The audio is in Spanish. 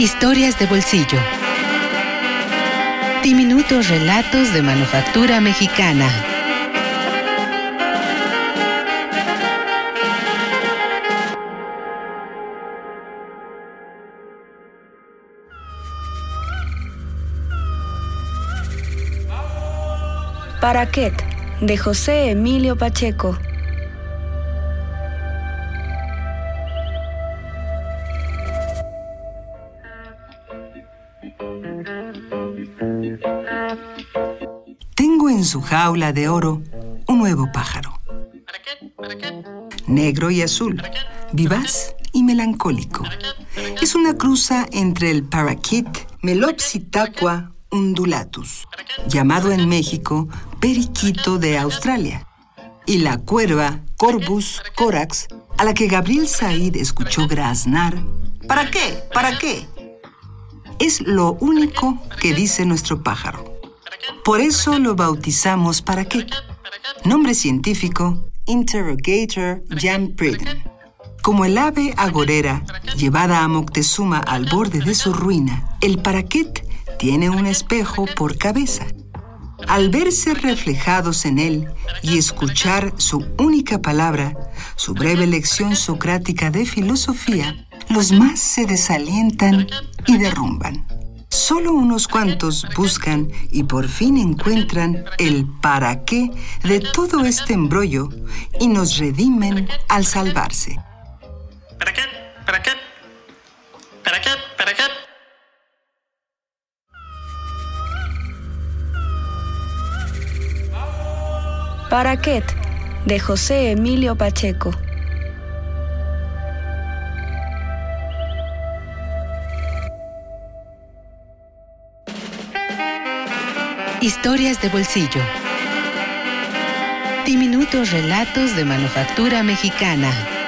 Historias de bolsillo. Diminutos relatos de manufactura mexicana. Paraquet, de José Emilio Pacheco. Tengo en su jaula de oro un nuevo pájaro. Negro y azul, vivaz y melancólico. Es una cruza entre el paraquet Melopsitaqua undulatus, llamado en México periquito de Australia, y la cuerva Corvus corax, a la que Gabriel Said escuchó graznar. ¿Para qué? ¿Para qué? Es lo único que dice nuestro pájaro. Por eso lo bautizamos para qué. Nombre científico, Interrogator Jan Priden. Como el ave agorera llevada a Moctezuma al borde de su ruina, el paraquet tiene un espejo por cabeza. Al verse reflejados en él y escuchar su única palabra, su breve lección socrática de filosofía, los más se desalientan y derrumban. Solo unos cuantos buscan y por fin encuentran el para qué de todo este embrollo y nos redimen al salvarse. ¿Para qué? ¿Para qué? ¿Para qué? ¿Para qué? Paraquet, de José Emilio Pacheco. Historias de bolsillo. Diminutos relatos de manufactura mexicana.